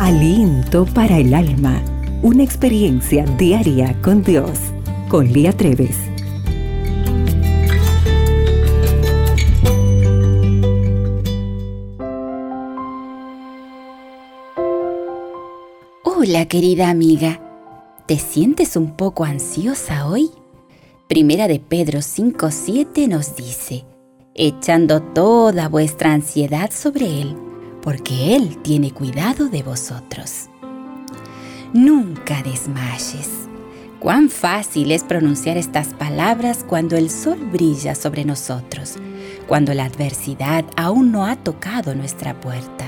Aliento para el alma. Una experiencia diaria con Dios. Con Lía Treves. Hola querida amiga. ¿Te sientes un poco ansiosa hoy? Primera de Pedro 5.7 nos dice, echando toda vuestra ansiedad sobre Él, porque Él tiene cuidado de vosotros. Nunca desmayes. Cuán fácil es pronunciar estas palabras cuando el sol brilla sobre nosotros, cuando la adversidad aún no ha tocado nuestra puerta.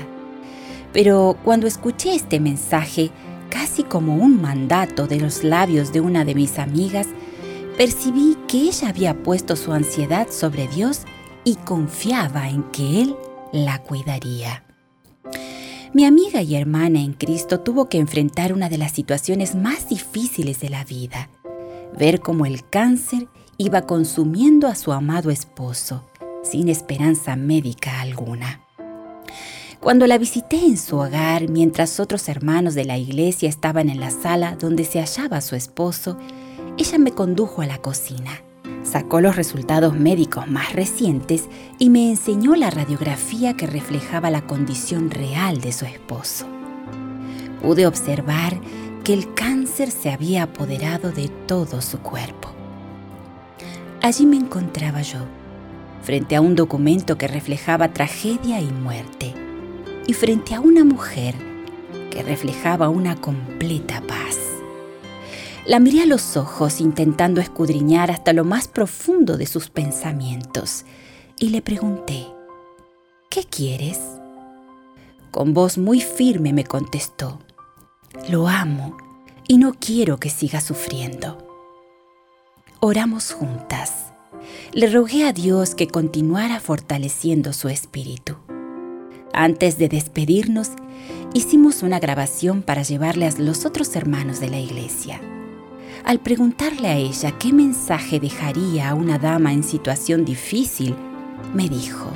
Pero cuando escuché este mensaje, casi como un mandato de los labios de una de mis amigas, percibí que ella había puesto su ansiedad sobre Dios y confiaba en que Él la cuidaría. Mi amiga y hermana en Cristo tuvo que enfrentar una de las situaciones más difíciles de la vida, ver cómo el cáncer iba consumiendo a su amado esposo, sin esperanza médica alguna. Cuando la visité en su hogar mientras otros hermanos de la iglesia estaban en la sala donde se hallaba su esposo, ella me condujo a la cocina, sacó los resultados médicos más recientes y me enseñó la radiografía que reflejaba la condición real de su esposo. Pude observar que el cáncer se había apoderado de todo su cuerpo. Allí me encontraba yo, frente a un documento que reflejaba tragedia y muerte, y frente a una mujer que reflejaba una completa paz. La miré a los ojos intentando escudriñar hasta lo más profundo de sus pensamientos y le pregunté, ¿qué quieres? Con voz muy firme me contestó, lo amo y no quiero que siga sufriendo. Oramos juntas. Le rogué a Dios que continuara fortaleciendo su espíritu. Antes de despedirnos, hicimos una grabación para llevarle a los otros hermanos de la iglesia. Al preguntarle a ella qué mensaje dejaría a una dama en situación difícil, me dijo,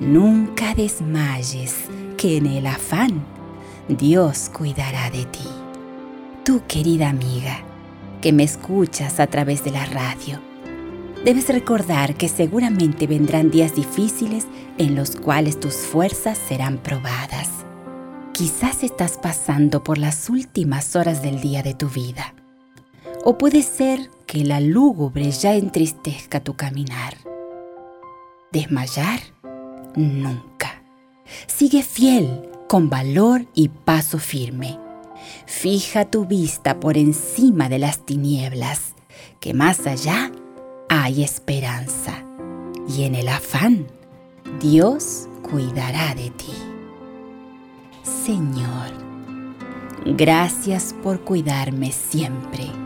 Nunca desmayes, que en el afán Dios cuidará de ti. Tú, querida amiga, que me escuchas a través de la radio, debes recordar que seguramente vendrán días difíciles en los cuales tus fuerzas serán probadas. Quizás estás pasando por las últimas horas del día de tu vida o puede ser que la lúgubre ya entristezca tu caminar. Desmayar nunca. Sigue fiel, con valor y paso firme. Fija tu vista por encima de las tinieblas, que más allá hay esperanza. Y en el afán, Dios cuidará de ti. Señor, gracias por cuidarme siempre